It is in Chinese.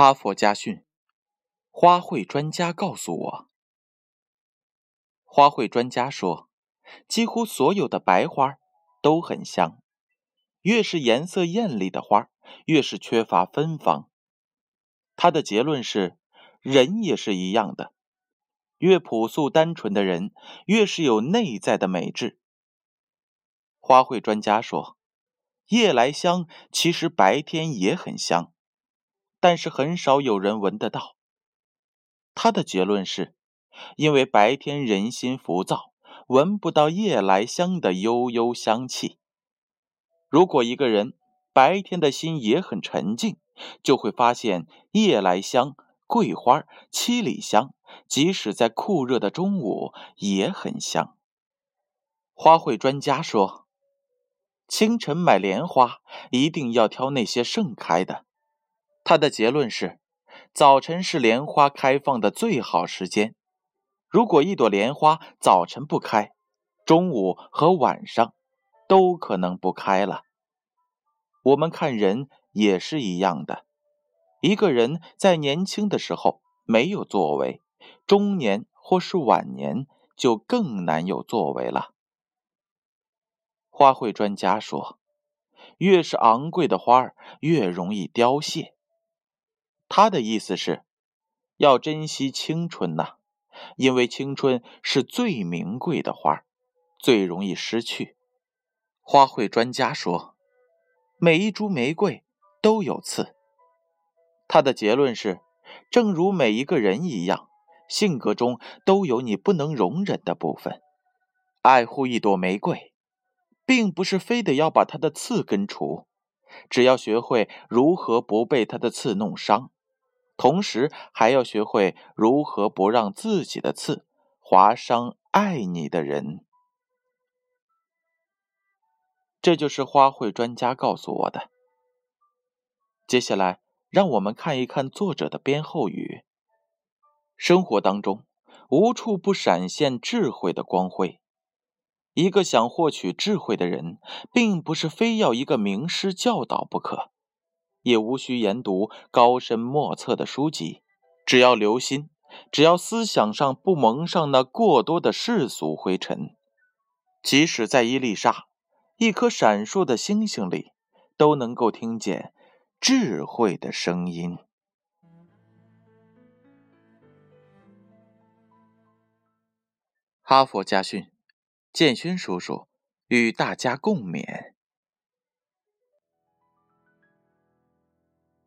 哈佛家训：花卉专家告诉我，花卉专家说，几乎所有的白花都很香，越是颜色艳丽的花，越是缺乏芬芳。他的结论是，人也是一样的，越朴素单纯的人，越是有内在的美质。花卉专家说，夜来香其实白天也很香。但是很少有人闻得到。他的结论是，因为白天人心浮躁，闻不到夜来香的悠悠香气。如果一个人白天的心也很沉静，就会发现夜来香、桂花、七里香，即使在酷热的中午也很香。花卉专家说，清晨买莲花一定要挑那些盛开的。他的结论是：早晨是莲花开放的最好时间。如果一朵莲花早晨不开，中午和晚上都可能不开了。我们看人也是一样的，一个人在年轻的时候没有作为，中年或是晚年就更难有作为了。花卉专家说，越是昂贵的花儿，越容易凋谢。他的意思是，要珍惜青春呐，因为青春是最名贵的花，最容易失去。花卉专家说，每一株玫瑰都有刺。他的结论是，正如每一个人一样，性格中都有你不能容忍的部分。爱护一朵玫瑰，并不是非得要把它的刺根除，只要学会如何不被它的刺弄伤。同时还要学会如何不让自己的刺划伤爱你的人。这就是花卉专家告诉我的。接下来，让我们看一看作者的编后语。生活当中，无处不闪现智慧的光辉。一个想获取智慧的人，并不是非要一个名师教导不可。也无需研读高深莫测的书籍，只要留心，只要思想上不蒙上那过多的世俗灰尘，即使在伊丽莎，一颗闪烁的星星里，都能够听见智慧的声音。哈佛家训，建勋叔叔与大家共勉。